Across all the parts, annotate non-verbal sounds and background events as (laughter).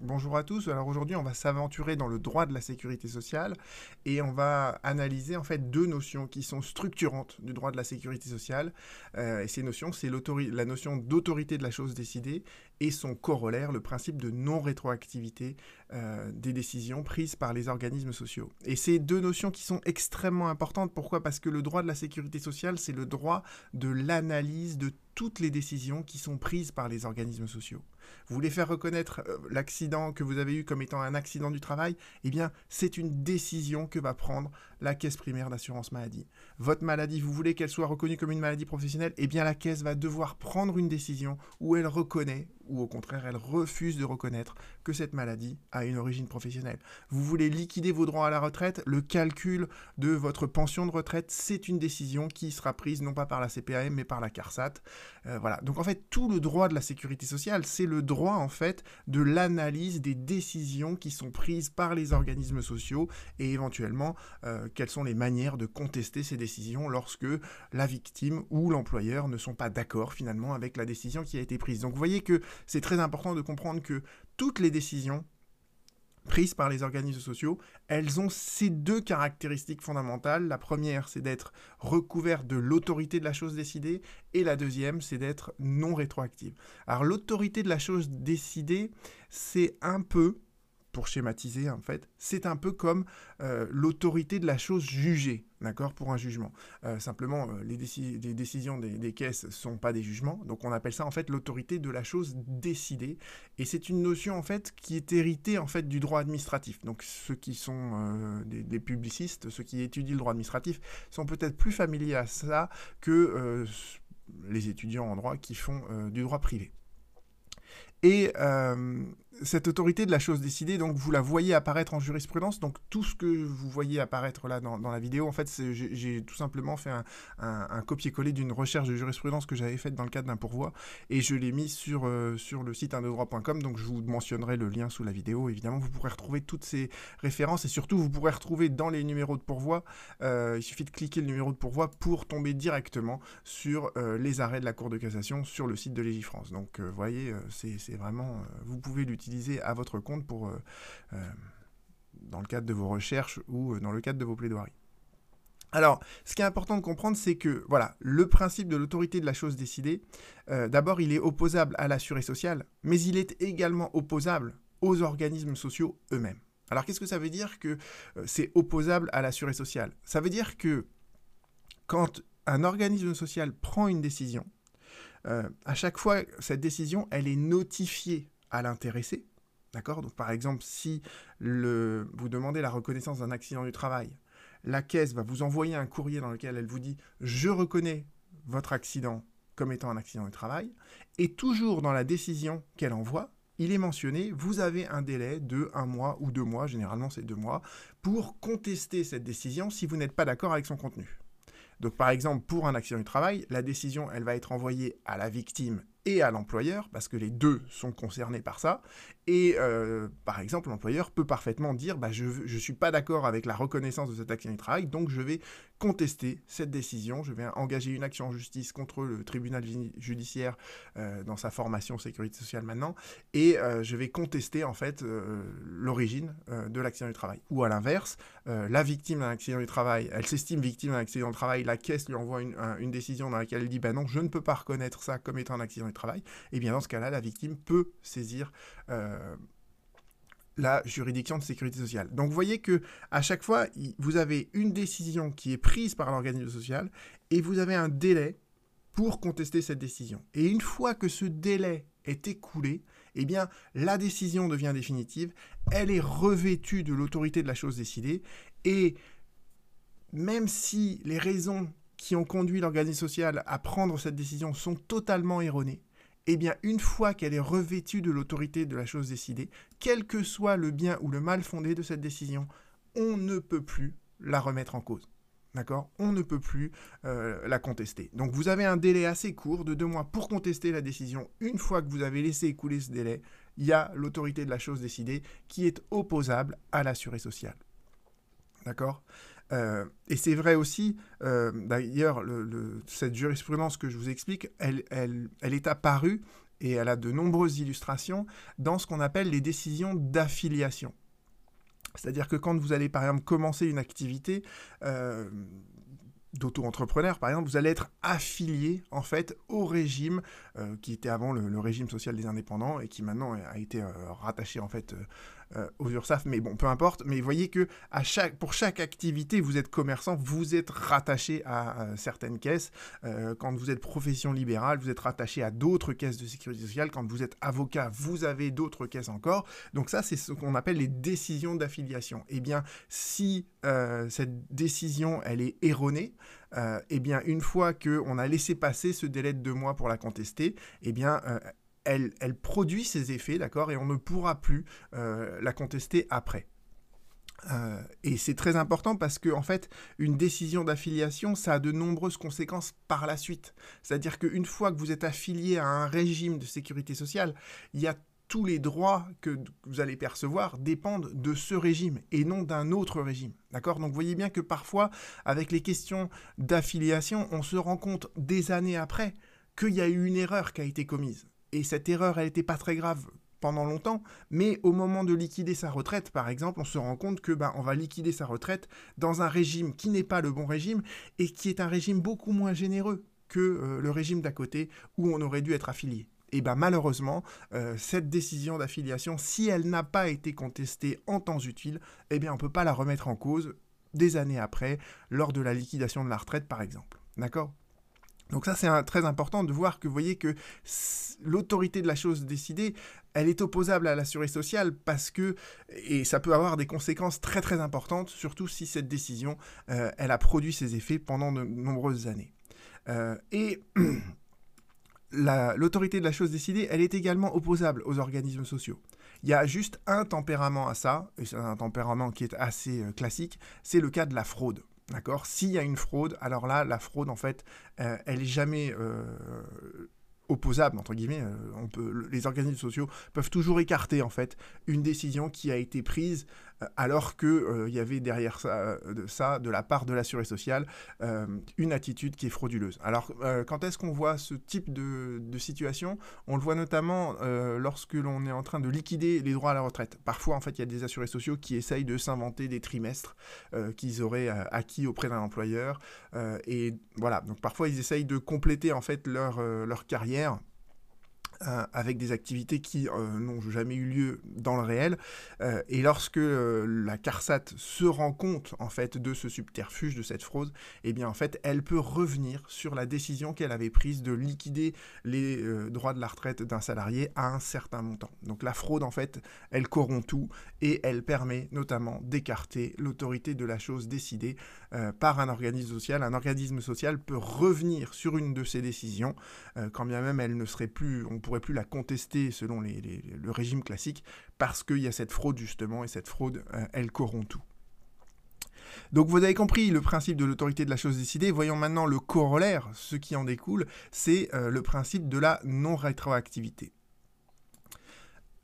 Bonjour à tous. Alors aujourd'hui, on va s'aventurer dans le droit de la sécurité sociale et on va analyser en fait deux notions qui sont structurantes du droit de la sécurité sociale. Euh, et ces notions, c'est la notion d'autorité de la chose décidée et son corollaire, le principe de non-rétroactivité euh, des décisions prises par les organismes sociaux. Et ces deux notions qui sont extrêmement importantes. Pourquoi? Parce que le droit de la sécurité sociale, c'est le droit de l'analyse de toutes les décisions qui sont prises par les organismes sociaux. Vous voulez faire reconnaître euh, l'accident que vous avez eu comme étant un accident du travail? Eh bien, c'est une décision que va prendre la caisse primaire d'assurance maladie. Votre maladie, vous voulez qu'elle soit reconnue comme une maladie professionnelle? Eh bien, la caisse va devoir prendre une décision où elle reconnaît ou au contraire elle refuse de reconnaître que cette maladie a une origine professionnelle. Vous voulez liquider vos droits à la retraite, le calcul de votre pension de retraite, c'est une décision qui sera prise non pas par la CPAM mais par la CARSAT. Euh, voilà. Donc en fait, tout le droit de la sécurité sociale, c'est le droit en fait de l'analyse des décisions qui sont prises par les organismes sociaux et éventuellement euh, quelles sont les manières de contester ces décisions lorsque la victime ou l'employeur ne sont pas d'accord finalement avec la décision qui a été prise. Donc vous voyez que c'est très important de comprendre que toutes les décisions prises par les organismes sociaux, elles ont ces deux caractéristiques fondamentales. La première, c'est d'être recouverte de l'autorité de la chose décidée, et la deuxième, c'est d'être non rétroactive. Alors l'autorité de la chose décidée, c'est un peu, pour schématiser en fait, c'est un peu comme euh, l'autorité de la chose jugée, d'accord, pour un jugement. Euh, simplement, euh, les, décisions des, caisses ne sont pas des jugements, donc on appelle ça en fait l'autorité de la chose décidée, et c'est une notion en fait qui est héritée en fait du droit administratif. Donc ceux qui sont des, des, publicistes, ceux qui étudient le droit administratif, sont peut-être plus familiers à ça que les étudiants en droit qui font du droit privé. Et cette autorité de la chose décidée, donc vous la voyez apparaître en jurisprudence. Donc tout ce que vous voyez apparaître là dans, la vidéo, en fait, j'ai tout simplement fait un, copier-coller d'une recherche de jurisprudence que j'avais faite dans le cadre d'un pourvoi et je l'ai mis sur, euh, sur le site indedroit.com. Donc je vous mentionnerai le lien sous la vidéo. Évidemment, vous pourrez retrouver toutes ces références et surtout vous pourrez retrouver dans les numéros de pourvoi. Euh, il suffit de cliquer le numéro de pourvoi pour tomber directement sur les arrêts de la Cour de cassation sur le site de Légifrance. Donc vous voyez, c'est vraiment, euh, vous pouvez l'utiliser à votre compte pour, euh, euh, dans le cadre de vos recherches ou dans le cadre de vos plaidoiries. Alors, ce qui est important de comprendre, c'est que voilà, le principe de l'autorité de la chose décidée, d'abord, il est opposable à l'assuré social, mais il est également opposable aux organismes sociaux eux-mêmes. Alors, qu'est-ce que ça veut dire que c'est opposable à l'assuré social? Ça veut dire que quand un organisme social prend une décision, euh, à chaque fois, cette décision, elle est notifiée à l'intéressé. D'accord? Donc, par exemple, si vous demandez la reconnaissance d'un accident du travail, la caisse va vous envoyer un courrier dans lequel elle vous dit Je reconnais votre accident comme étant un accident du travail. Et toujours dans la décision qu'elle envoie, il est mentionné, vous avez un délai de un mois ou deux mois, généralement c'est deux mois, pour contester cette décision si vous n'êtes pas d'accord avec son contenu. Donc par exemple, pour un accident du travail, la décision, elle va être envoyée à la victime et à l'employeur, parce que les deux sont concernés par ça. Et euh, par exemple, l'employeur peut parfaitement dire bah, Je ne suis pas d'accord avec la reconnaissance de cet accident du travail, donc je vais contester cette décision, je vais engager une action en justice contre le tribunal judiciaire euh, dans sa formation sécurité sociale maintenant, et euh, je vais contester en fait l'origine de l'accident du travail. Ou à l'inverse, la victime d'un accident du travail, elle s'estime victime d'un accident du travail, la caisse lui envoie une, une, décision dans laquelle elle dit bah non, je ne peux pas reconnaître ça comme étant un accident du travail, et eh bien dans ce cas-là, la victime peut saisir euh, la juridiction de sécurité sociale. Donc vous voyez que à chaque fois, vous avez une décision qui est prise par l'organisme social et vous avez un délai pour contester cette décision. Et une fois que ce délai est écoulé, eh bien la décision devient définitive, elle est revêtue de l'autorité de la chose décidée et même si les raisons qui ont conduit l'organisme social à prendre cette décision sont totalement erronées, eh bien, une fois qu'elle est revêtue de l'autorité de la chose décidée, quel que soit le bien ou le mal fondé de cette décision, on ne peut plus la remettre en cause. D'accord? On ne peut plus euh, la contester. Donc vous avez un délai assez court de deux mois pour contester la décision. Une fois que vous avez laissé écouler ce délai, il y a l'autorité de la chose décidée qui est opposable à l'assuré social. D'accord? Euh, et c'est vrai aussi, euh, d'ailleurs, cette jurisprudence que je vous explique, elle, est apparue et elle a de nombreuses illustrations dans ce qu'on appelle les décisions d'affiliation. C'est-à-dire que quand vous allez par exemple commencer une activité, euh, d'auto-entrepreneur, par exemple, vous allez être affilié en fait au régime qui était avant le, régime social des indépendants et qui maintenant a été rattaché en fait euh, aux URSAF, mais bon, peu importe. Mais voyez que pour chaque activité, vous êtes commerçant, vous êtes rattaché à, certaines caisses. Euh, quand vous êtes profession libérale, vous êtes rattaché à d'autres caisses de sécurité sociale. Quand vous êtes avocat, vous avez d'autres caisses encore. Donc ça, c'est ce qu'on appelle les décisions d'affiliation. Eh bien, si euh, cette décision, elle est erronée, eh bien, une fois qu'on a laissé passer ce délai de deux mois pour la contester, eh bien, elle, produit ses effets, d'accord, et on ne pourra plus euh, la contester après. Euh, et c'est très important parce que, en fait, une décision d'affiliation, ça a de nombreuses conséquences par la suite. C'est-à-dire qu'une fois que vous êtes affilié à un régime de sécurité sociale, il y a tous les droits que vous allez percevoir dépendent de ce régime et non d'un autre régime. D'accord? Donc vous voyez bien que parfois, avec les questions d'affiliation, on se rend compte des années après qu'il y a eu une erreur qui a été commise et cette erreur, elle n'était pas très grave pendant longtemps, mais au moment de liquider sa retraite, par exemple, on se rend compte que ben, on va liquider sa retraite dans un régime qui n'est pas le bon régime et qui est un régime beaucoup moins généreux que euh, le régime d'à côté où on aurait dû être affilié. Et ben malheureusement, euh, cette décision d'affiliation, si elle n'a pas été contestée en temps utile, eh bien on ne peut pas la remettre en cause des années après, lors de la liquidation de la retraite par exemple. D'accord? Donc ça, c'est très important de voir que vous voyez que l'autorité de la chose décidée, elle est opposable à l'assuré sociale parce que, et ça peut avoir des conséquences très très importantes, surtout si cette décision, euh, elle a produit ses effets pendant de nombreuses années. Euh, et (clears throat) l'autorité de la chose décidée, elle est également opposable aux organismes sociaux. Il y a juste un tempérament à ça, et c'est un tempérament qui est assez euh, classique, c'est le cas de la fraude. D'accord? S'il y a une fraude, alors là, la fraude, en fait, euh, elle est jamais euh, opposable entre guillemets. Euh, les organismes sociaux peuvent toujours écarter en fait une décision qui a été prise alors qu'il euh, y avait derrière ça de, ça, de la part de l'assuré social, une attitude qui est frauduleuse. Alors, quand est-ce qu'on voit ce type de, situation? On le voit notamment lorsque l'on est en train de liquider les droits à la retraite. Parfois, en fait, il y a des assurés sociaux qui essayent de s'inventer des trimestres qu'ils auraient acquis auprès d'un employeur. et voilà, donc parfois, ils essayent de compléter en fait leur, leur carrière euh, avec des activités qui euh, n'ont jamais eu lieu dans le réel. Euh, et lorsque la CARSAT se rend compte en fait de ce subterfuge, de cette fraude, eh bien en fait elle peut revenir sur la décision qu'elle avait prise de liquider les droits de la retraite d'un salarié à un certain montant. Donc la fraude en fait elle corrompt tout et elle permet notamment d'écarter l'autorité de la chose décidée par un organisme social. Un organisme social peut revenir sur une de ces décisions quand bien même elle ne serait plus, pourrait plus la contester selon le régime classique, parce qu'il y a cette fraude justement, et cette fraude, euh, elle corrompt tout. Donc vous avez compris le principe de l'autorité de la chose décidée. Voyons maintenant le corollaire, ce qui en découle, c'est euh, le principe de la non-rétroactivité.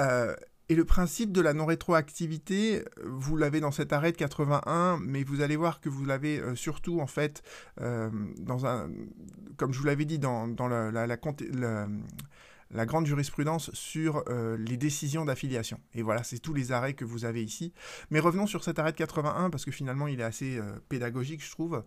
Euh, et le principe de la non-rétroactivité, vous l'avez dans cet arrêt de 81, mais vous allez voir que vous l'avez surtout, en fait, dans un, comme je vous l'avais dit, dans, la, la, grande jurisprudence sur euh, les décisions d'affiliation. Et voilà, c'est tous les arrêts que vous avez ici. Mais revenons sur cet arrêt de 81, parce que finalement, il est assez pédagogique, je trouve.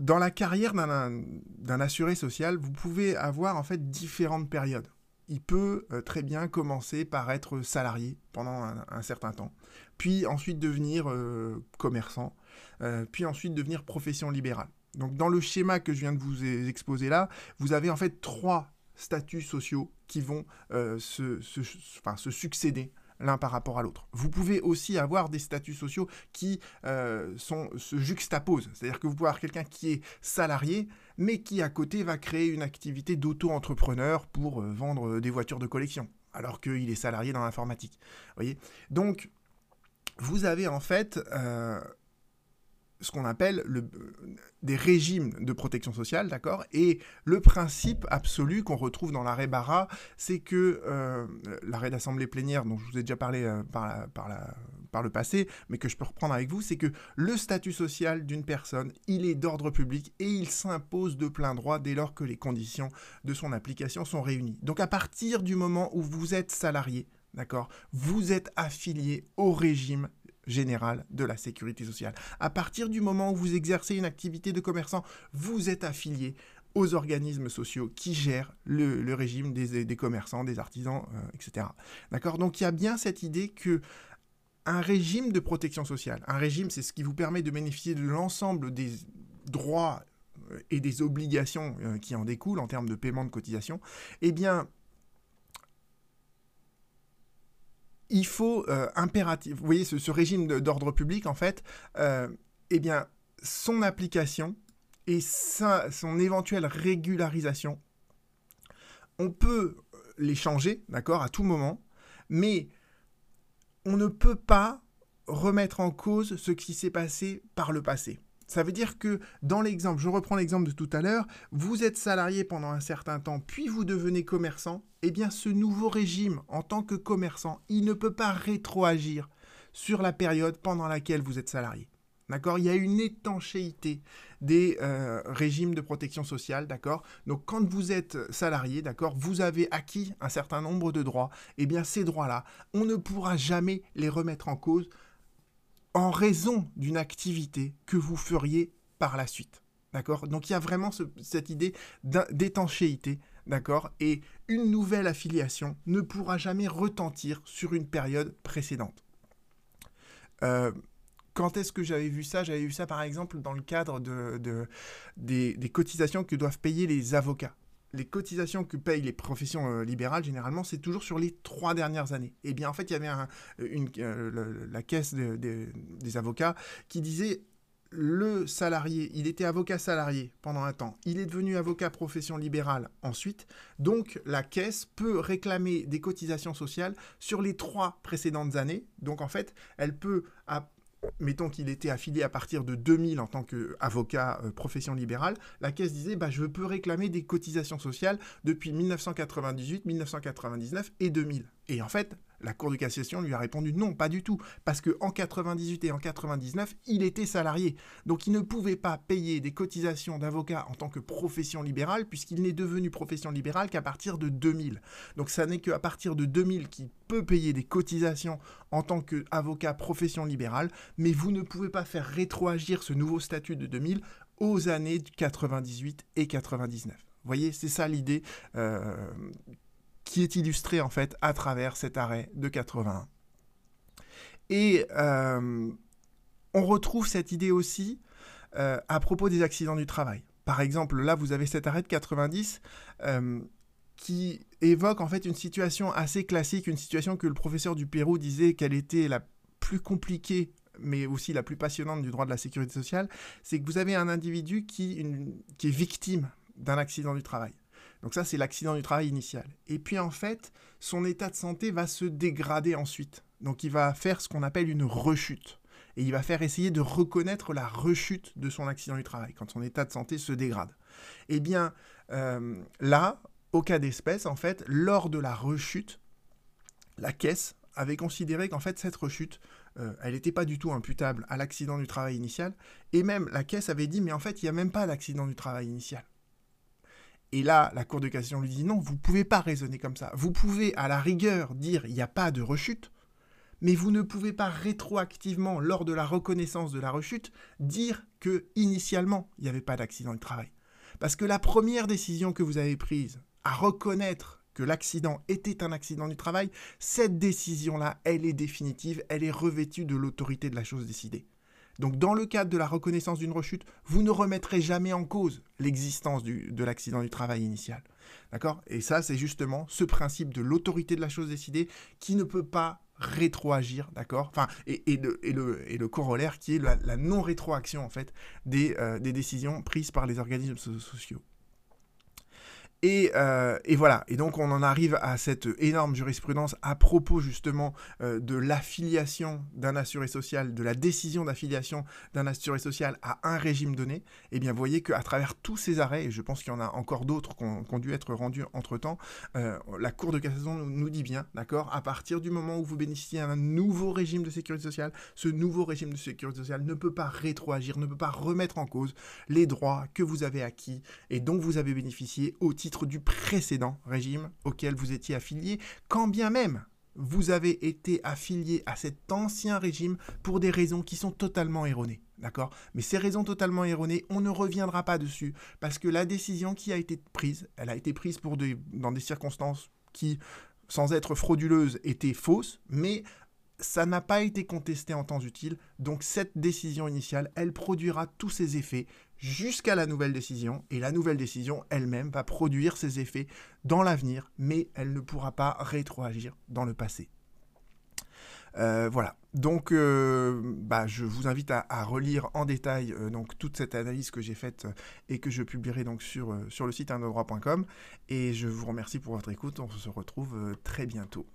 dans la carrière d'un assuré social, vous pouvez avoir, en fait, différentes périodes il peut euh, très bien commencer par être salarié pendant un, certain temps, puis ensuite devenir euh, commerçant, euh, puis ensuite devenir profession libérale. Donc dans le schéma que je viens de vous exposer là, vous avez en fait trois statuts sociaux qui vont se, se, succéder l'un par rapport à l'autre. Vous pouvez aussi avoir des statuts sociaux qui sont, se juxtaposent. C'est-à-dire que vous pouvez avoir quelqu'un qui est salarié, mais qui à côté va créer une activité d'auto-entrepreneur pour euh, vendre euh, des voitures de collection, alors qu'il est salarié dans l'informatique. voyez? Donc, vous avez en fait euh, ce qu'on appelle le, des régimes de protection sociale, d'accord? Et le principe absolu qu'on retrouve dans l'arrêt Barra, c'est que l'arrêt d'assemblée plénière, dont je vous ai déjà parlé par, la, par, par le passé, mais que je peux reprendre avec vous, c'est que le statut social d'une personne, il est d'ordre public et il s'impose de plein droit dès lors que les conditions de son application sont réunies. Donc à partir du moment où vous êtes salarié, d'accord, vous êtes affilié au régime général de la sécurité sociale. À partir du moment où vous exercez une activité de commerçant, vous êtes affilié aux organismes sociaux qui gèrent le, régime des, commerçants, des artisans, euh, etc. D'accord? Donc il y a bien cette idée que un régime de protection sociale, un régime, c'est ce qui vous permet de bénéficier de l'ensemble des droits euh, et des obligations euh, qui en découlent en termes de paiement de cotisation, eh bien, il faut impératif. Vous voyez, ce, régime d'ordre public, en fait, eh bien, son application et son éventuelle régularisation, on peut les changer, d'accord, à tout moment, mais on ne peut pas remettre en cause ce qui s'est passé par le passé. Ça veut dire que dans l'exemple, je reprends l'exemple de tout à l'heure, vous êtes salarié pendant un certain temps, puis vous devenez commerçant, eh bien ce nouveau régime en tant que commerçant, il ne peut pas rétroagir sur la période pendant laquelle vous êtes salarié. D'accord? Il y a une étanchéité des euh, régimes de protection sociale, d'accord? Donc quand vous êtes salarié, d'accord, vous avez acquis un certain nombre de droits, et eh bien ces droits-là, on ne pourra jamais les remettre en cause en raison d'une activité que vous feriez par la suite. D'accord? Donc il y a vraiment cette idée d'étanchéité, d'accord? Et une nouvelle affiliation ne pourra jamais retentir sur une période précédente. Euh, quand est-ce que j'avais vu ça? J'avais vu ça par exemple dans le cadre de, des, cotisations que doivent payer les avocats. Les cotisations que payent les professions euh, libérales, généralement, c'est toujours sur les trois dernières années. Et eh bien, en fait, il y avait une, euh, la caisse des avocats qui disait le salarié, il était avocat salarié pendant un temps, il est devenu avocat profession libérale ensuite, donc la caisse peut réclamer des cotisations sociales sur les trois précédentes années, donc en fait, elle peut, mettons qu'il était affilié à partir de 2000 en tant qu'avocat euh, profession libérale, la caisse disait bah, je peux réclamer des cotisations sociales depuis 1998, 1999 et 2000. Et en fait, la Cour de cassation lui a répondu non, pas du tout, parce qu'en 98 et en 99, il était salarié. Donc il ne pouvait pas payer des cotisations d'avocat en tant que profession libérale, puisqu'il n'est devenu profession libérale qu'à partir de 2000. Donc ça n'est qu'à partir de 2000 qu'il peut payer des cotisations en tant qu'avocat profession libérale, mais vous ne pouvez pas faire rétroagir ce nouveau statut de 2000 aux années 98 et 99. Vous voyez, c'est ça l'idée euh, qui est illustré en fait à travers cet arrêt de 81. Et euh, on retrouve cette idée aussi euh, à propos des accidents du travail. Par exemple, là, vous avez cet arrêt de 90 euh, qui évoque en fait une situation assez classique, une situation que le professeur du Pérou disait qu'elle était la plus compliquée mais aussi la plus passionnante du droit de la sécurité sociale, c'est que vous avez un individu qui, qui est victime d'un accident du travail. Donc ça, c'est l'accident du travail initial. Et puis en fait, son état de santé va se dégrader ensuite. Donc il va faire ce qu'on appelle une rechute. Et il va faire essayer de reconnaître la rechute de son accident du travail, quand son état de santé se dégrade. Eh bien, euh, là, au cas d'espèce, en fait, lors de la rechute, la caisse avait considéré qu'en fait, cette rechute, euh, elle n'était pas du tout imputable à l'accident du travail initial. Et même, la caisse avait dit, mais en fait, il n'y a même pas d'accident du travail initial. Et là, la Cour de cassation lui dit non, vous ne pouvez pas raisonner comme ça. Vous pouvez, à la rigueur, dire il n'y a pas de rechute, mais vous ne pouvez pas rétroactivement, lors de la reconnaissance de la rechute, dire que initialement il n'y avait pas d'accident du travail. Parce que la première décision que vous avez prise à reconnaître que l'accident était un accident du travail, cette décision-là, elle est définitive, elle est revêtue de l'autorité de la chose décidée. Donc dans le cadre de la reconnaissance d'une rechute, vous ne remettrez jamais en cause l'existence de l'accident du travail initial. D'accord? Et ça, c'est justement ce principe de l'autorité de la chose décidée qui ne peut pas rétroagir, d'accord? Et, le, corollaire qui est la, non-rétroaction, en fait, euh, des, décisions prises par les organismes sociaux. Euh, et, voilà, et donc on en arrive à cette énorme jurisprudence à propos justement euh, de l'affiliation d'un assuré social, de la décision d'affiliation d'un assuré social à un régime donné. Et eh bien vous voyez qu'à travers tous ces arrêts, et je pense qu'il y en a encore d'autres qui ont, dû être rendus entre-temps, euh, la Cour de cassation nous, dit bien, d'accord, à partir du moment où vous bénéficiez d'un nouveau régime de sécurité sociale, ce nouveau régime de sécurité sociale ne peut pas rétroagir, ne peut pas remettre en cause les droits que vous avez acquis et dont vous avez bénéficié au titre du précédent régime auquel vous étiez affilié, quand bien même vous avez été affilié à cet ancien régime pour des raisons qui sont totalement erronées. D'accord? Mais ces raisons totalement erronées, on ne reviendra pas dessus parce que la décision qui a été prise, elle a été prise dans des circonstances qui, sans être frauduleuses, étaient fausses, mais ça n'a pas été contesté en temps utile, donc cette décision initiale, elle produira tous ses effets jusqu'à la nouvelle décision, et la nouvelle décision elle-même va produire ses effets dans l'avenir, mais elle ne pourra pas rétroagir dans le passé. Euh, voilà. Donc, euh, bah, je vous invite à, relire en détail euh, donc toute cette analyse que j'ai faite et que je publierai donc sur, sur le site indodroit.com. Et je vous remercie pour votre écoute. On se retrouve très bientôt.